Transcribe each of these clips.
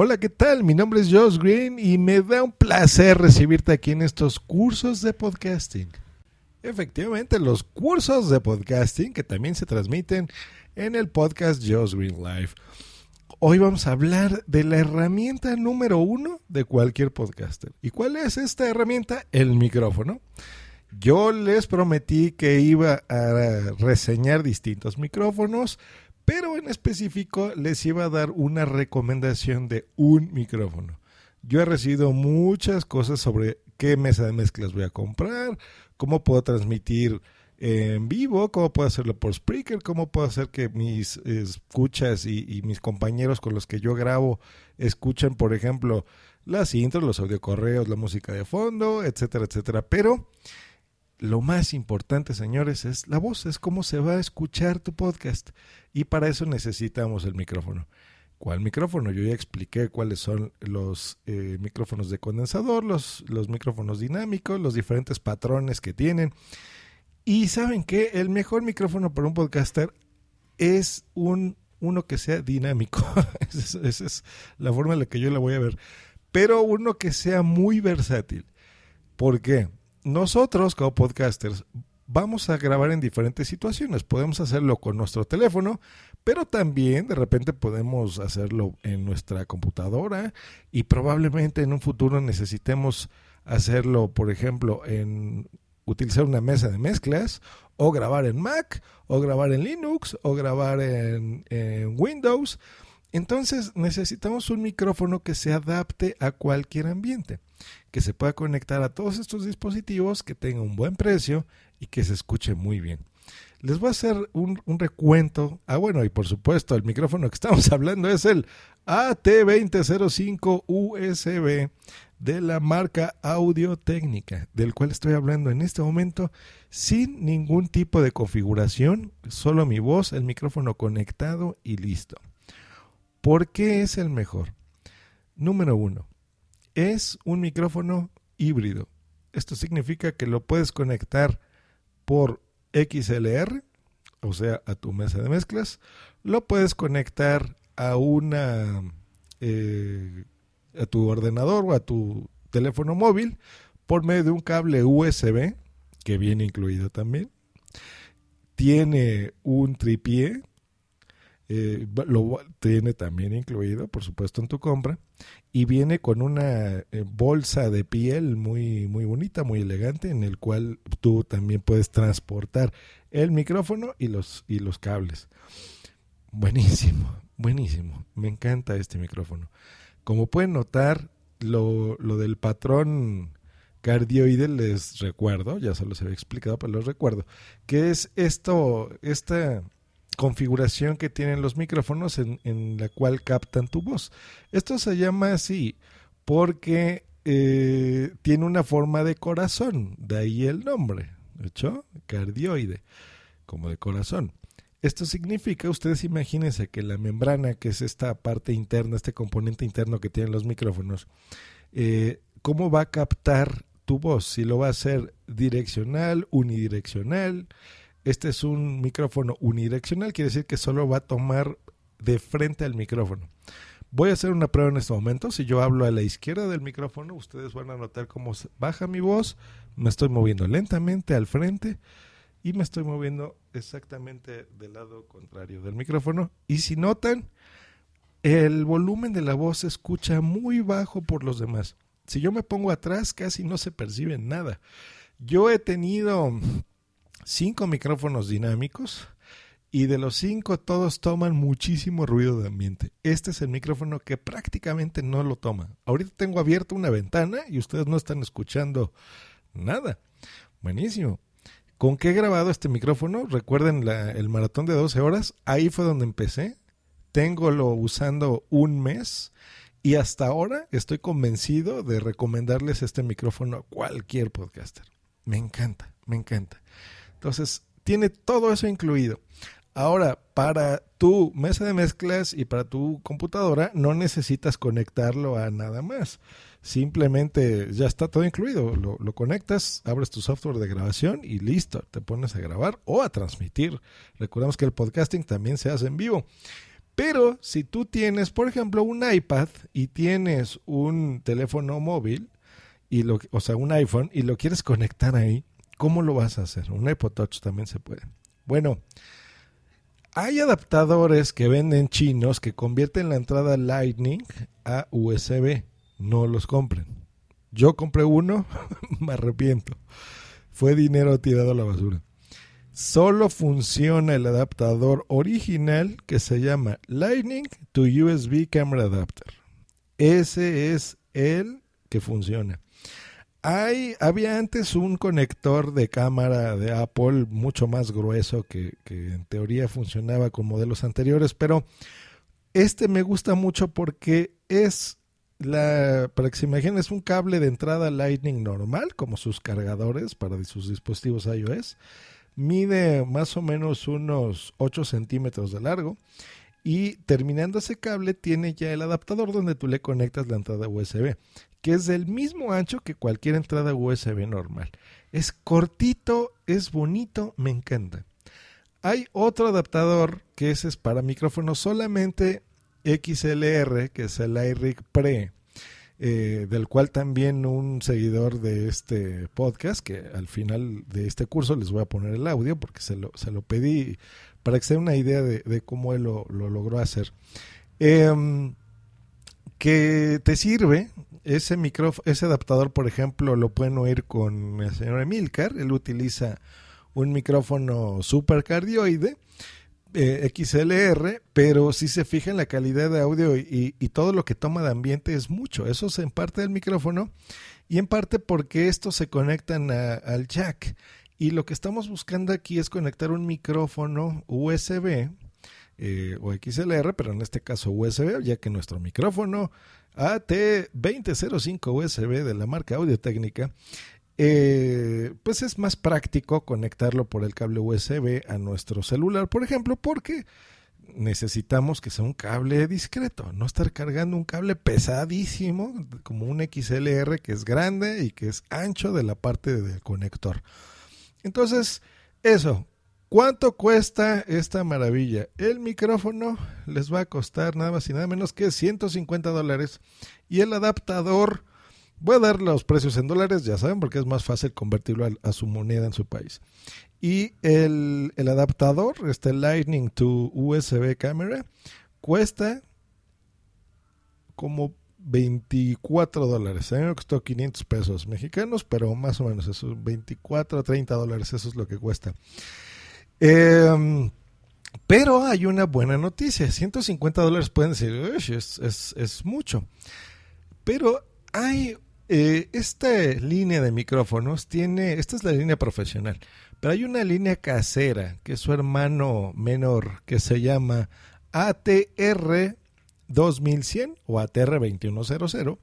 Hola, ¿qué tal? Mi nombre es Josh Green y me da un placer recibirte aquí en estos cursos de podcasting. Efectivamente, los cursos de podcasting que también se transmiten en el podcast Josh Green Live. Hoy vamos a hablar de la herramienta número uno de cualquier podcaster. ¿Y cuál es esta herramienta? El micrófono. Yo les prometí que iba a reseñar distintos micrófonos, pero en específico les iba a dar una recomendación de un micrófono. Yo he recibido muchas cosas sobre qué mesa de mezclas voy a comprar, cómo puedo transmitir en vivo, cómo puedo hacerlo por Spreaker, cómo puedo hacer que mis escuchas y, y, mis compañeros con los que yo grabo escuchen, por ejemplo, las intros, los audiocorreos, la música de fondo, etcétera, etcétera. Pero lo más importante, señores, es la voz, es cómo se va a escuchar tu podcast. Y para eso necesitamos el micrófono. ¿Cuál micrófono? Yo ya expliqué cuáles son los eh, micrófonos de condensador, los, los micrófonos dinámicos, los diferentes patrones que tienen. Y saben que el mejor micrófono para un podcaster es un, uno que sea dinámico. esa, es, esa es la forma en la que yo la voy a ver. Pero uno que sea muy versátil. ¿Por qué? Nosotros como podcasters vamos a grabar en diferentes situaciones. Podemos hacerlo con nuestro teléfono, pero también de repente podemos hacerlo en nuestra computadora y probablemente en un futuro necesitemos hacerlo, por ejemplo, en utilizar una mesa de mezclas o grabar en Mac o grabar en Linux o grabar en, en Windows. Entonces necesitamos un micrófono que se adapte a cualquier ambiente, que se pueda conectar a todos estos dispositivos, que tenga un buen precio y que se escuche muy bien. Les voy a hacer un, un recuento. Ah, bueno, y por supuesto, el micrófono que estamos hablando es el AT2005 USB de la marca Audio Técnica, del cual estoy hablando en este momento sin ningún tipo de configuración, solo mi voz, el micrófono conectado y listo. ¿Por qué es el mejor? Número uno, es un micrófono híbrido. Esto significa que lo puedes conectar por XLR, o sea, a tu mesa de mezclas. Lo puedes conectar a una eh, a tu ordenador o a tu teléfono móvil por medio de un cable USB que viene incluido también. Tiene un tripié, eh, lo tiene también incluido, por supuesto, en tu compra. Y viene con una eh, bolsa de piel muy, muy bonita, muy elegante, en el cual tú también puedes transportar el micrófono y los, y los cables. Buenísimo, buenísimo. Me encanta este micrófono. Como pueden notar, lo, lo del patrón cardioide les recuerdo, ya se los había explicado, pero los recuerdo, que es esto, esta configuración que tienen los micrófonos en, la cual captan tu voz. Esto se llama así porque eh, tiene una forma de corazón, de ahí el nombre, ¿hecho? Cardioide, como de corazón. Esto significa, ustedes imagínense que la membrana, que es esta parte interna, este componente interno que tienen los micrófonos, eh, ¿cómo va a captar tu voz? Si lo va a hacer direccional, unidireccional. Este es un micrófono unidireccional, quiere decir que solo va a tomar de frente al micrófono. Voy a hacer una prueba en este momento. Si yo hablo a la izquierda del micrófono, ustedes van a notar cómo baja mi voz. Me estoy moviendo lentamente al frente y me estoy moviendo exactamente del lado contrario del micrófono. Y si notan, el volumen de la voz se escucha muy bajo por los demás. Si yo me pongo atrás, casi no se percibe nada. Yo he tenido cinco micrófonos dinámicos y de los cinco todos toman muchísimo ruido de ambiente. Este es el micrófono que prácticamente no lo toma. Ahorita tengo abierta una ventana y ustedes no están escuchando nada. Buenísimo. ¿Con qué he grabado este micrófono? Recuerden el maratón de 12 horas. Ahí fue donde empecé. Tengo lo usando un mes y hasta ahora estoy convencido de recomendarles este micrófono a cualquier podcaster. Me encanta, me encanta. Entonces, tiene todo eso incluido. Ahora, para tu mesa de mezclas y para tu computadora no necesitas conectarlo a nada más. Simplemente ya está todo incluido. Lo, conectas, abres tu software de grabación y listo, te pones a grabar o a transmitir. Recordemos que el podcasting también se hace en vivo. Pero si tú tienes, por ejemplo, un iPad y tienes un teléfono móvil, y o sea, un iPhone, y lo quieres conectar ahí, ¿cómo lo vas a hacer? Un iPod Touch también se puede. Bueno, hay adaptadores que venden chinos que convierten la entrada Lightning a USB. No los compren. Yo compré uno, me arrepiento. Fue dinero tirado a la basura. Solo funciona el adaptador original que se llama Lightning to USB Camera Adapter. Ese es el que funciona. Hay, había antes un conector de cámara de Apple mucho más grueso que, que, en teoría funcionaba con modelos anteriores, pero este me gusta mucho porque es la, para que se imaginen, es un cable de entrada Lightning normal, como sus cargadores para sus dispositivos iOS. Mide más o menos unos 8 centímetros de largo y terminando ese cable tiene ya el adaptador donde tú le conectas la entrada USB, que es del mismo ancho que cualquier entrada USB normal. Es cortito, es bonito, me encanta. Hay otro adaptador que ese es para micrófonos solamente XLR, que es el iRig Pre, eh, del cual también un seguidor de este podcast, que al final de este curso les voy a poner el audio porque se lo, pedí para que se den una idea de, cómo él lo, logró hacer. Em, que te sirve ese micrófono, ese adaptador, por ejemplo, lo pueden oír con el señor Emilcar. Él utiliza un micrófono supercardioide eh, XLR, pero si se fija en la calidad de audio y, todo lo que toma de ambiente es mucho. Eso es en parte del micrófono y en parte porque estos se conectan a, al jack. Y lo que estamos buscando aquí es conectar un micrófono USB eh, o XLR, pero en este caso USB, ya que nuestro micrófono AT2005 USB de la marca Audio Técnica, eh, pues es más práctico conectarlo por el cable USB a nuestro celular, por ejemplo, porque necesitamos que sea un cable discreto, no estar cargando un cable pesadísimo como un XLR que es grande y que es ancho de la parte del conector. Entonces, eso, ¿cuánto cuesta esta maravilla? El micrófono les va a costar nada más y nada menos que 150 dólares y el adaptador, voy a dar los precios en dólares, ya saben, porque es más fácil convertirlo a, su moneda en su país. Y el, el adaptador, este Lightning to USB Camera, cuesta como 24 dólares. A mí me costó 500 pesos mexicanos, pero más o menos eso, 24 a 30 dólares, eso es lo que cuesta. Eh, pero hay una buena noticia, 150 dólares pueden decir, es, es, mucho. Pero hay eh, esta línea de micrófonos, tiene, esta es la línea profesional, pero hay una línea casera, que es su hermano menor, que se llama ATR 2100 o ATR 2100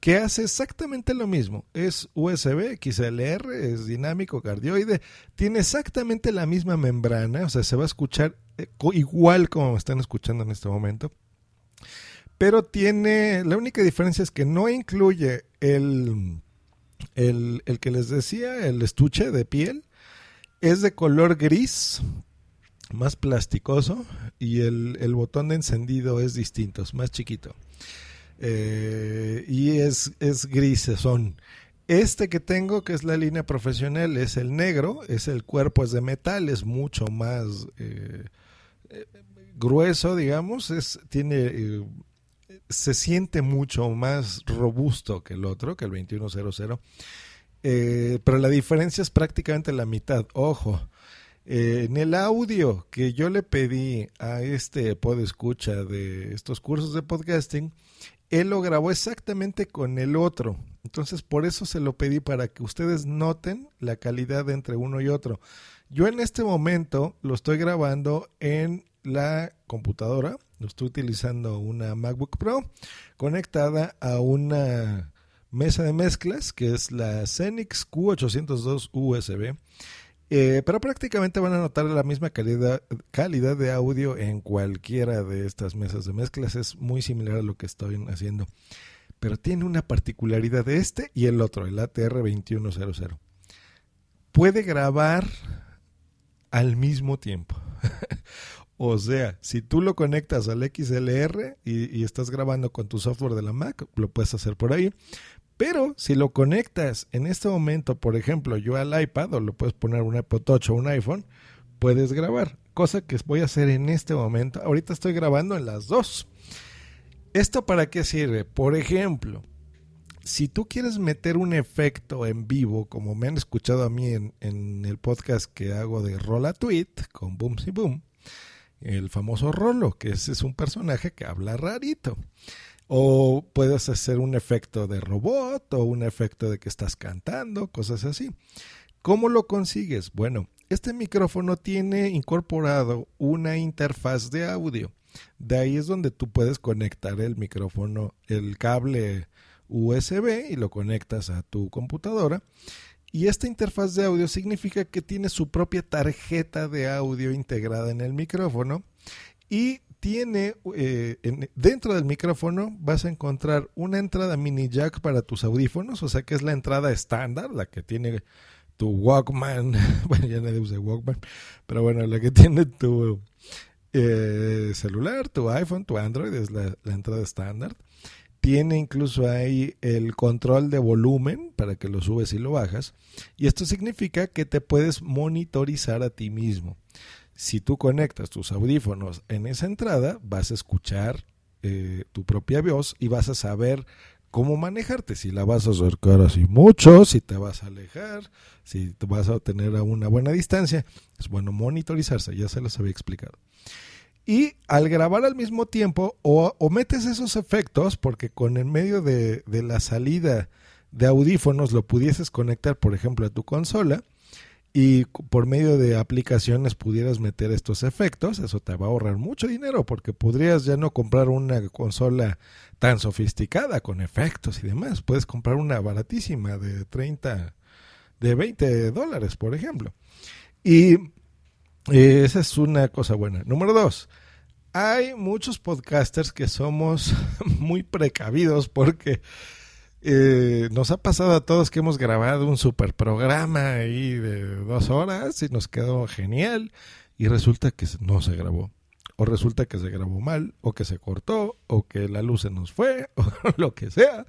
que hace exactamente lo mismo. Es USB, XLR, es dinámico, cardioide, tiene exactamente la misma membrana, o sea, se va a escuchar eh, igual como me están escuchando en este momento. Pero tiene, la única diferencia es que no incluye el, el, el que les decía, el estuche de piel, es de color gris, más plasticoso y el, el, botón de encendido es distinto, es más chiquito. Eh, y es, es son Este que tengo, que es la línea profesional, es el negro, es el cuerpo, es de metal, es mucho más... Eh, grueso, digamos, es tiene eh, se siente mucho más robusto que el otro, que el 2100. Eh, pero la diferencia es prácticamente la mitad. Ojo, eh, en el audio que yo le pedí a este pod escucha de estos cursos de podcasting, él lo grabó exactamente con el otro. Entonces, por eso se lo pedí para que ustedes noten la calidad entre uno y otro. Yo en este momento lo estoy grabando en la computadora. Estoy utilizando una MacBook Pro conectada a una mesa de mezclas que es la Xenix Q802 USB. Eh, pero prácticamente van a notar la misma calidad, calidad de audio en cualquiera de estas mesas de mezclas. Es muy similar a lo que estoy haciendo. Pero tiene una particularidad de este y el otro, el ATR 2100. Puede grabar al mismo tiempo. o sea, si tú lo conectas al XLR y, estás grabando con tu software de la Mac, lo puedes hacer por ahí. Pero si lo conectas en este momento, por ejemplo, yo al iPad o lo puedes poner un iPod Touch o un iPhone, puedes grabar. Cosa que voy a hacer en este momento. Ahorita estoy grabando en las dos. ¿Esto para qué sirve? Por ejemplo, si tú quieres meter un efecto en vivo, como me han escuchado a mí en, en el podcast que hago de Rola Tweet con Boom y Boom, el famoso Rolo, que ese es un personaje que habla rarito. O puedes hacer un efecto de robot o un efecto de que estás cantando, cosas así. ¿Cómo lo consigues? Bueno, este micrófono tiene incorporado una interfaz de audio. De ahí es donde tú puedes conectar el micrófono, el cable USB y lo conectas a tu computadora. Y esta interfaz de audio significa que tiene su propia tarjeta de audio integrada en el micrófono y tiene eh, en, dentro del micrófono vas a encontrar una entrada mini jack para tus audífonos, o sea que es la entrada estándar, la que tiene tu Walkman, bueno ya nadie usa Walkman, pero bueno, la que tiene tu eh, celular, tu iPhone, tu Android es la entrada estándar. Tiene incluso ahí el control de volumen para que lo subes y lo bajas. Y esto significa que te puedes monitorizar a ti mismo si tú conectas tus audífonos en esa entrada, vas a escuchar eh, tu propia voz y vas a saber cómo manejarte, si la vas a acercar así mucho, si te vas a alejar, si te vas a tener a una buena distancia. Es bueno monitorizarse, ya se los había explicado. Y al grabar al mismo tiempo, o, metes esos efectos, porque con el medio de, de la salida de audífonos lo pudieses conectar, por ejemplo, a tu consola, y por medio de aplicaciones pudieras meter estos efectos, eso te va a ahorrar mucho dinero porque podrías ya no comprar una consola tan sofisticada con efectos y demás, puedes comprar una baratísima de 30, de 20 dólares, por ejemplo. Y esa es una cosa buena. Número dos, hay muchos podcasters que somos muy precavidos porque eh, nos ha pasado a todos que hemos grabado un super programa ahí de dos horas y nos quedó genial y resulta que no se grabó. O resulta que se grabó mal, o que se cortó, o que la luz se nos fue, o lo que sea.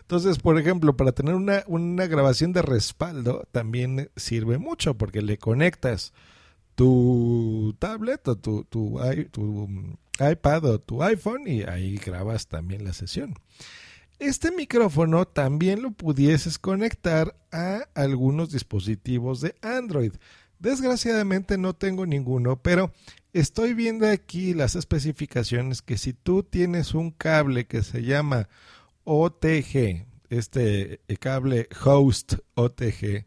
Entonces, por ejemplo, para tener una, una grabación de respaldo también sirve mucho porque le conectas tu tablet o tu, tu, tu iPad o tu iPhone y ahí grabas también la sesión. Este micrófono también lo pudieses conectar a algunos dispositivos de Android. Desgraciadamente no tengo ninguno, pero estoy viendo aquí las especificaciones que si tú tienes un cable que se llama OTG, este eh, cable host OTG,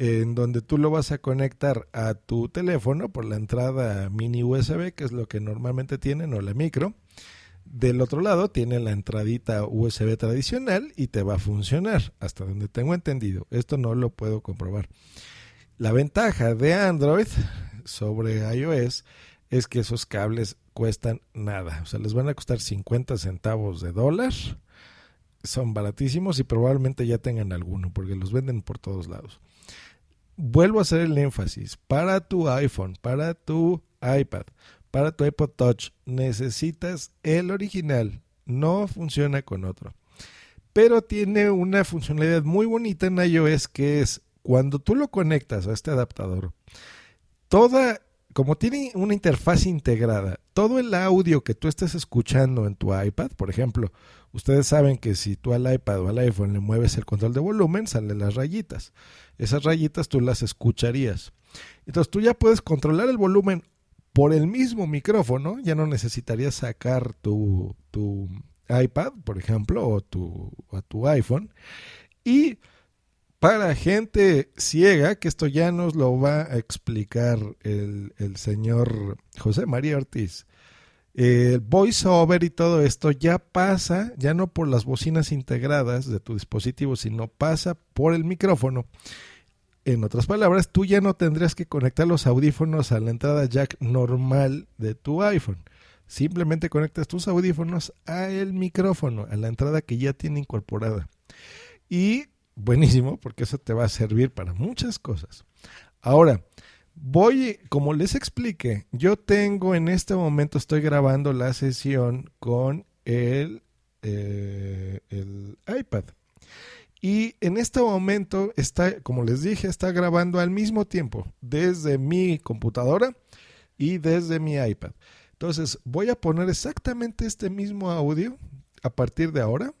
en donde tú lo vas a conectar a tu teléfono por la entrada mini USB, que es lo que normalmente tienen, o la micro, del otro lado tiene la entradita USB tradicional y te va a funcionar, hasta donde tengo entendido. Esto no lo puedo comprobar. La ventaja de Android sobre iOS es que esos cables cuestan nada. O sea, les van a costar 50 centavos de dólar. Son baratísimos y probablemente ya tengan alguno porque los venden por todos lados. Vuelvo a hacer el énfasis. Para tu iPhone, para tu iPad, para tu iPod Touch necesitas el original, no funciona con otro. Pero tiene una funcionalidad muy bonita en iOS que es cuando tú lo conectas a este adaptador, toda, como tiene una interfaz integrada, todo el audio que tú estés escuchando en tu iPad, por ejemplo, ustedes saben que si tú al iPad o al iPhone le mueves el control de volumen, salen las rayitas. Esas rayitas tú las escucharías. Entonces tú ya puedes controlar el volumen por el mismo micrófono, ya no necesitarías sacar tu, tu iPad, por ejemplo, o tu, o tu iPhone. Y para gente ciega, que esto ya nos lo va a explicar el, el señor José María Ortiz. El voiceover y todo esto ya pasa, ya no por las bocinas integradas de tu dispositivo, sino pasa por el micrófono. En otras palabras, tú ya no tendrías que conectar los audífonos a la entrada jack normal de tu iPhone. Simplemente conectas tus audífonos a el micrófono, a la entrada que ya tiene incorporada. Y buenísimo, porque eso te va a servir para muchas cosas. Ahora, voy, como les expliqué, yo tengo en este momento, estoy grabando la sesión con el, eh, el iPad. Y en este momento está, como les dije, está grabando al mismo tiempo desde mi computadora y desde mi iPad. Entonces voy a poner exactamente este mismo audio a partir de ahora.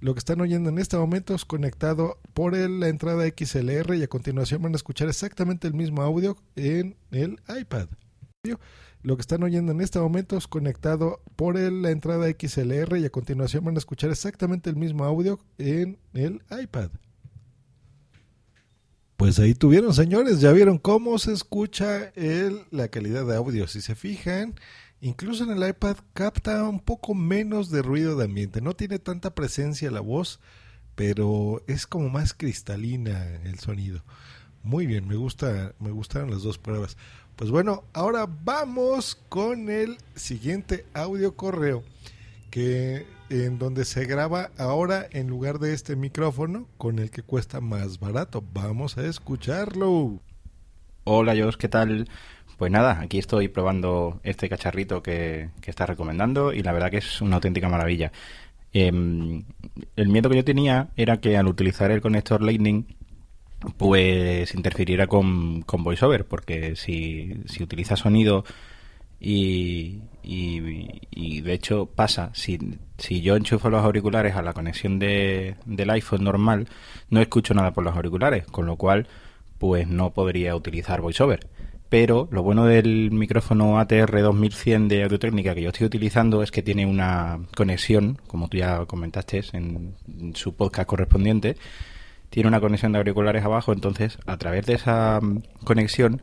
Lo que están oyendo en este momento es conectado por la entrada XLR y a continuación van a escuchar exactamente el mismo audio en el iPad. Lo que están oyendo en este momento es conectado por la entrada XLR y a continuación van a escuchar exactamente el mismo audio en el iPad. Pues ahí tuvieron, señores, ya vieron cómo se escucha el, la calidad de audio. Si se fijan, incluso en el iPad capta un poco menos de ruido de ambiente. No tiene tanta presencia la voz, pero es como más cristalina el sonido. Muy bien, me gusta, me gustaron las dos pruebas. Pues bueno, ahora vamos con el siguiente audio correo que en donde se graba ahora en lugar de este micrófono con el que cuesta más barato. Vamos a escucharlo. Hola, Jos, ¿qué tal? Pues nada, aquí estoy probando este cacharrito que, que está recomendando y la verdad que es una auténtica maravilla. Em, el miedo que yo tenía era que al utilizar el conector Lightning pues interfiriera con, con VoiceOver, porque si, si utiliza sonido y, y, de hecho pasa, si, si yo enchufo los auriculares a la conexión de, del iPhone normal, no escucho nada por los auriculares, con lo cual pues no podría utilizar VoiceOver. Pero lo bueno del micrófono ATR 2100 de Audio-Técnica que yo estoy utilizando es que tiene una conexión, como tú ya comentaste en su podcast correspondiente, tiene una conexión de auriculares abajo, entonces a través de esa mm, conexión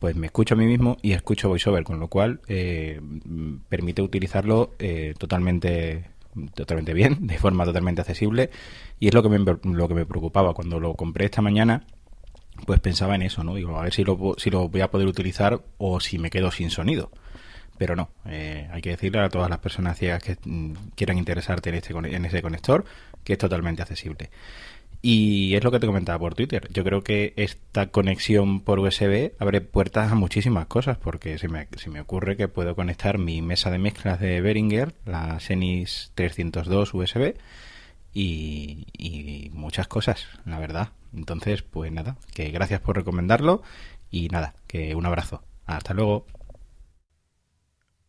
pues me escucho a mí mismo y escucho VoiceOver, con lo cual eh, permite utilizarlo eh, totalmente totalmente bien, de forma totalmente accesible y es lo que me, lo que me preocupaba cuando lo compré esta mañana pues pensaba en eso, ¿no? Digo, a ver si lo, si lo voy a poder utilizar o si me quedo sin sonido. Pero no, eh, hay que decirle a todas las personas ciegas que mm, quieran interesarte en, este, en ese conector que es totalmente accesible. Y es lo que te comentaba por Twitter. Yo creo que esta conexión por USB abre puertas a muchísimas cosas, porque se me, se me ocurre que puedo conectar mi mesa de mezclas de Behringer, la Xenis 302 USB, y, muchas cosas, la verdad. Entonces, pues nada, que gracias por recomendarlo y nada, que un abrazo. Hasta luego.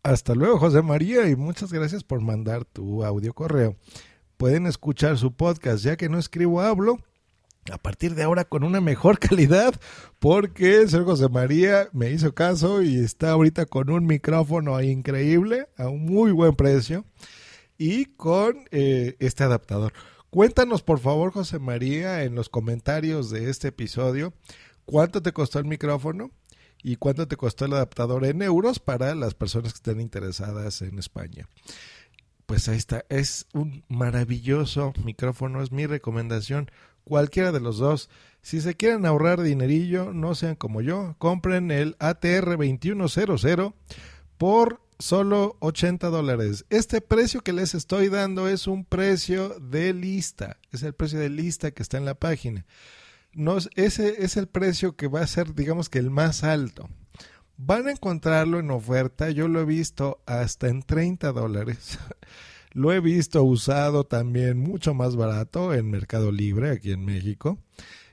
Hasta luego, José María, y muchas gracias por mandar tu audio correo. Pueden escuchar su podcast, ya que no escribo, hablo. A partir de ahora con una mejor calidad, porque el señor José María me hizo caso y está ahorita con un micrófono increíble, a un muy buen precio, y con eh, este adaptador. Cuéntanos, por favor, José María, en los comentarios de este episodio, cuánto te costó el micrófono y cuánto te costó el adaptador en euros para las personas que estén interesadas en España. Pues ahí está, es un maravilloso micrófono, es mi recomendación. Cualquiera de los dos. Si se quieren ahorrar dinerillo, no sean como yo, compren el ATR 2100 por solo 80 dólares. Este precio que les estoy dando es un precio de lista, es el precio de lista que está en la página. No, ese es el precio que va a ser, digamos que el más alto. Van a encontrarlo en oferta, yo lo he visto hasta en 30 dólares. lo he visto usado también mucho más barato en Mercado Libre aquí en México.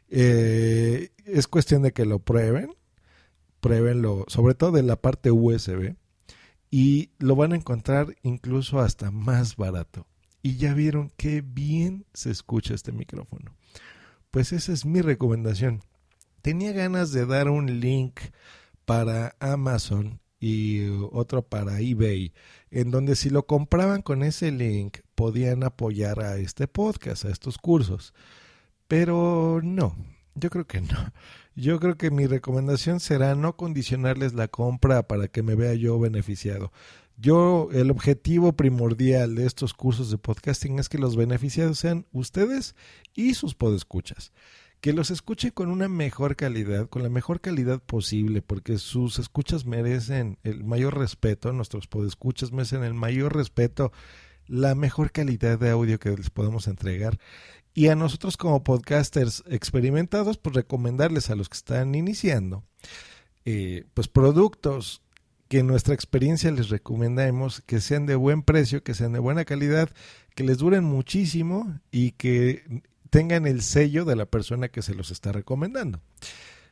Eh, es cuestión de que lo prueben, pruébenlo, sobre todo de la parte USB y lo van a encontrar incluso hasta más barato. Y ya vieron qué bien se escucha este micrófono. Pues esa es mi recomendación. Tenía ganas de dar un link para Amazon y otro para eBay, en donde si lo compraban con ese link podían apoyar a este podcast, a estos cursos. Pero no, yo creo que no. Yo creo que mi recomendación será no condicionarles la compra para que me vea yo beneficiado. Yo, el objetivo primordial de estos cursos de podcasting es que los beneficiados sean ustedes y sus podescuchas. Que los escuchen con una mejor calidad, con la mejor calidad posible, porque sus escuchas merecen el mayor respeto, nuestros podescuchas merecen el mayor respeto, la mejor calidad de audio que les podemos entregar. Y a nosotros como podcasters experimentados, pues recomendarles a los que están iniciando, eh, pues productos que en nuestra experiencia les recomendamos que sean de buen precio, que sean de buena calidad, que les duren muchísimo y que tengan el sello de la persona que se los está recomendando.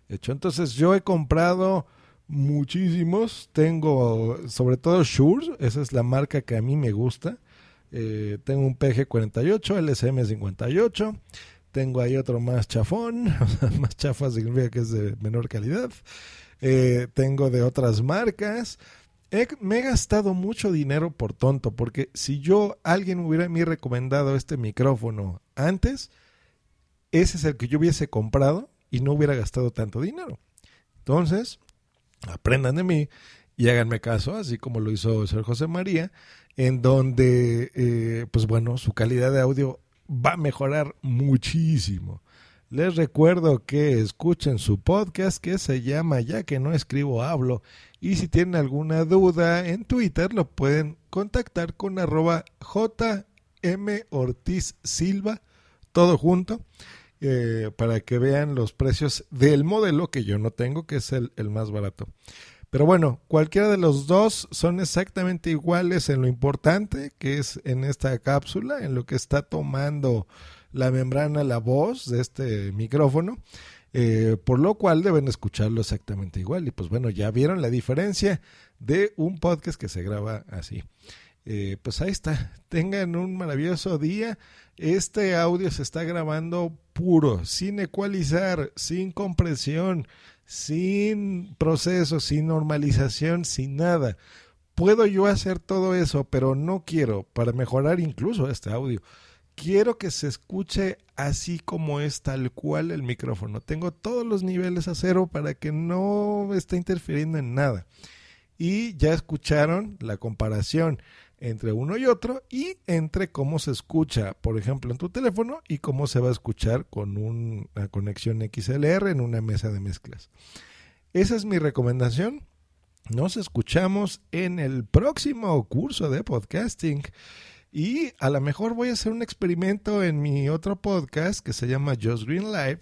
De hecho, entonces yo he comprado muchísimos, tengo sobre todo Shure, esa es la marca que a mí me gusta. Eh, tengo un PG48, LSM58, tengo ahí otro más chafón, más chafa significa que es de menor calidad. Eh, tengo de otras marcas. me he gastado mucho dinero por tonto, porque si yo, alguien hubiera me recomendado este micrófono antes, ese es el que yo hubiese comprado y no hubiera gastado tanto dinero. Entonces, aprendan de mí y háganme caso, así como lo hizo Sir José María, en donde, eh, pues bueno, su calidad de audio va a mejorar muchísimo. Les recuerdo que escuchen su podcast que se llama Ya que no escribo hablo y si tienen alguna duda en Twitter lo pueden contactar con arroba JM Ortiz Silva, todo junto, eh, para que vean los precios del modelo que yo no tengo, que es el, el más barato. Pero bueno, cualquiera de los dos son exactamente iguales en lo importante que es en esta cápsula, en lo que está tomando la membrana, la voz de este micrófono, eh, por lo cual deben escucharlo exactamente igual. Y pues bueno, ya vieron la diferencia de un podcast que se graba así. Eh, pues ahí está, tengan un maravilloso día. Este audio se está grabando puro, sin ecualizar, sin compresión, sin proceso, sin normalización, sin nada. Puedo yo hacer todo eso, pero no quiero para mejorar incluso este audio quiero que se escuche así como es tal cual el micrófono. Tengo todos los niveles a cero para que no esté interfiriendo en nada. Y ya escucharon la comparación entre uno y otro y entre cómo se escucha, por ejemplo, en tu teléfono y cómo se va a escuchar con una conexión XLR en una mesa de mezclas. Esa es mi recomendación. Nos escuchamos en el próximo curso de podcasting. Y a lo mejor voy a hacer un experimento en mi otro podcast que se llama Just Green Live.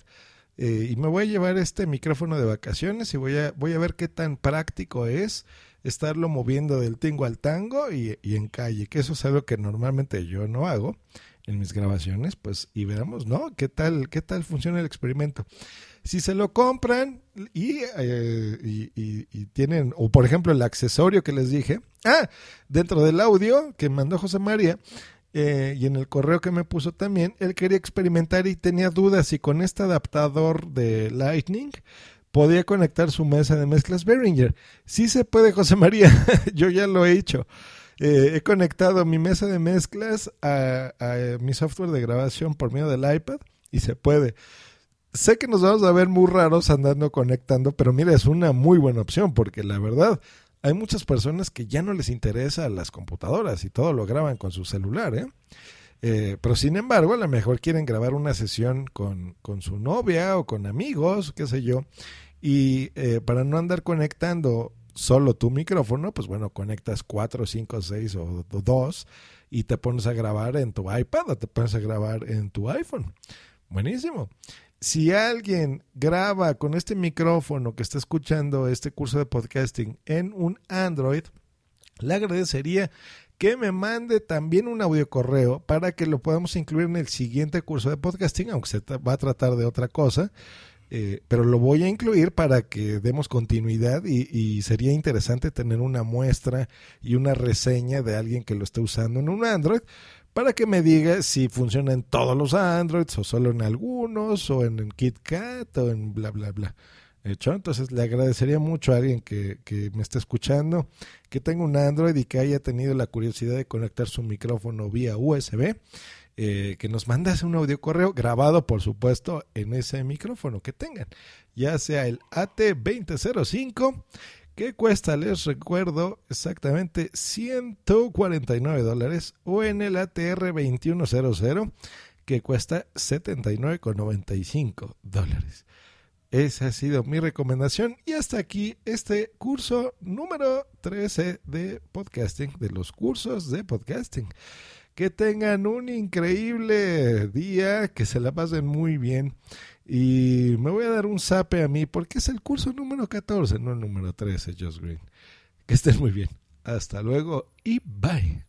Eh, y me voy a llevar este micrófono de vacaciones y voy a, voy a ver qué tan práctico es estarlo moviendo del tingo al tango y, y, en calle, que eso es algo que normalmente yo no hago en mis grabaciones, pues y veamos, ¿no? ¿Qué tal, qué tal funciona el experimento? Si se lo compran eh, y, y, tienen, o por ejemplo el accesorio que les dije, ah, dentro del audio que mandó José María, eh, y en el correo que me puso también, él quería experimentar y tenía dudas si con este adaptador de Lightning podía conectar su mesa de mezclas Behringer. Sí se puede, José María, yo ya lo he hecho. Eh, he conectado mi mesa de mezclas a, mi software de grabación por medio del iPad y se puede. Sé que nos vamos a ver muy raros andando conectando, pero mira, es una muy buena opción porque la verdad hay muchas personas que ya no les interesa las computadoras y todo lo graban con su celular, ¿eh? Eh, pero sin embargo, a lo mejor quieren grabar una sesión con, con su novia o con amigos, qué sé yo, y para no andar conectando solo tu micrófono, pues bueno, conectas 4, 5, 6 o 2 y te pones a grabar en tu iPad o te pones a grabar en tu iPhone. Buenísimo. Si alguien graba con este micrófono que está escuchando este curso de podcasting en un Android, le agradecería que me mande también un audio correo para que lo podamos incluir en el siguiente curso de podcasting, aunque se va a tratar de otra cosa Eh, pero lo voy a incluir para que demos continuidad y, y, sería interesante tener una muestra y una reseña de alguien que lo esté usando en un Android para que me diga si funciona en todos los Androids o solo en algunos o en, KitKat o en bla bla bla. Hecho, entonces le agradecería mucho a alguien que, que me esté escuchando, que tenga un Android y que haya tenido la curiosidad de conectar su micrófono vía USB eh, que nos mandas un audio correo grabado, por supuesto, en ese micrófono que tengan, ya sea el AT2005, que cuesta, les recuerdo, exactamente 149 dólares, o en el ATR2100, que cuesta 79,95 dólares. Esa ha sido mi recomendación y hasta aquí este curso número 13 de podcasting, de los cursos de podcasting. Que tengan un increíble día, que se la pasen muy bien. Y me voy a dar un zape a mí porque es el curso número 14, no el número 13, Josh Green. Que estén muy bien. Hasta luego y bye.